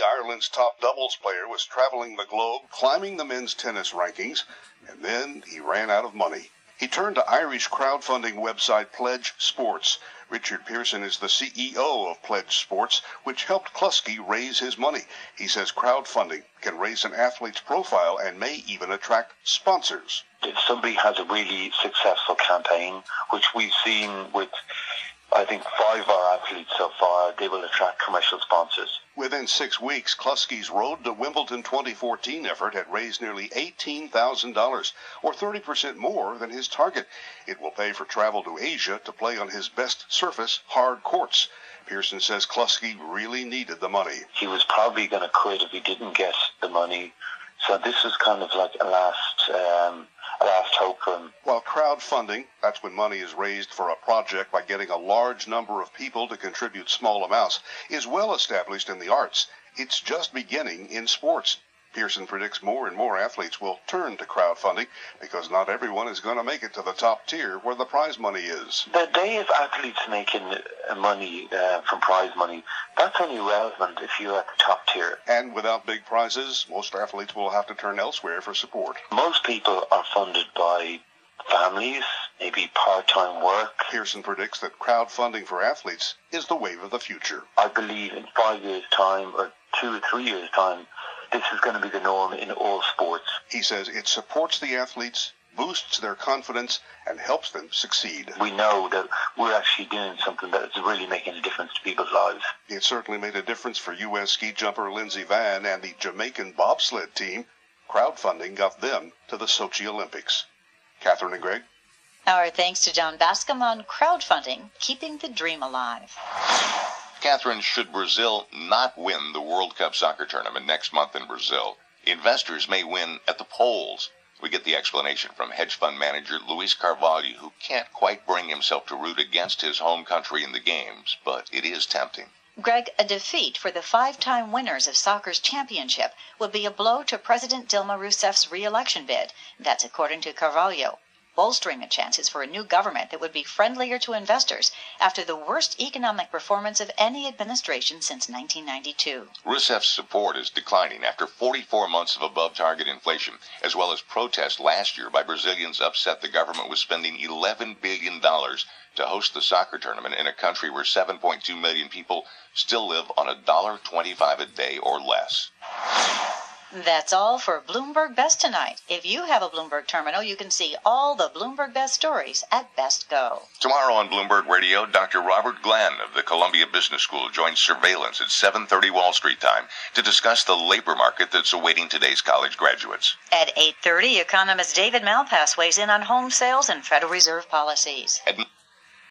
Ireland's top doubles player was traveling the globe, climbing the men's tennis rankings, and then he ran out of money. He turned to Irish crowdfunding website Pledge Sports. Richard Pearson is the CEO of Pledge Sports, which helped Cluskey raise his money. He says crowdfunding can raise an athlete's profile and may even attract sponsors. If somebody has a really successful campaign, which we've seen with I think five of our athletes so far, they will attract commercial sponsors. Within six weeks, Cluskey's Road to Wimbledon 2014 effort had raised nearly $18,000, or 30% more than his target. It will pay for travel to Asia to play on his best surface, hard courts. Pearson says Cluskey really needed the money. He was probably going to quit if he didn't get the money. So this was kind of like a last um, While crowdfunding, that's when money is raised for a project by getting a large number of people to contribute small amounts, is well established in the arts. It's just beginning in sports. Pearson predicts more and more athletes will turn to crowdfunding because not everyone is going to make it to the top tier where the prize money is. The day of athletes making uh, money uh, from prize money, that's only relevant if you're at the top tier. And without big prizes, most athletes will have to turn elsewhere for support. Most people are funded by families, maybe part-time work. Pearson predicts that crowdfunding for athletes is the wave of the future. I believe in five years' time or two or three years' time, this is going to be the norm in all sports. He says it supports the athletes, boosts their confidence, and helps them succeed. We know that we're actually doing something that's really making a difference to people's lives. It certainly made a difference for U.S. ski jumper Lindsey Van and the Jamaican bobsled team. Crowdfunding got them to the Sochi Olympics. Catherine and Greg. Our thanks to John Bascom on crowdfunding, keeping the dream alive. Catherine, should Brazil not win the World Cup soccer tournament next month in Brazil, investors may win at the polls. We get the explanation from hedge fund manager Luis Carvalho, who can't quite bring himself to root against his home country in the games, but it is tempting. Greg, a defeat for the five time winners of soccer's championship would be a blow to President Dilma Rousseff's re election bid. That's according to Carvalho bolstering the chances for a new government that would be friendlier to investors after the worst economic performance of any administration since 1992. Rousseff's support is declining after 44 months of above target inflation, as well as protests last year by Brazilians upset the government was spending $11 billion to host the soccer tournament in a country where 7.2 million people still live on $1.25 a day or less. That's all for Bloomberg Best tonight. If you have a Bloomberg terminal, you can see all the Bloomberg Best stories at Best Go. Tomorrow on Bloomberg Radio, Dr. Robert Glenn of the Columbia Business School joins surveillance at 7:30 Wall Street time to discuss the labor market that's awaiting today's college graduates. At 8:30, economist David Malpass weighs in on home sales and Federal Reserve policies. At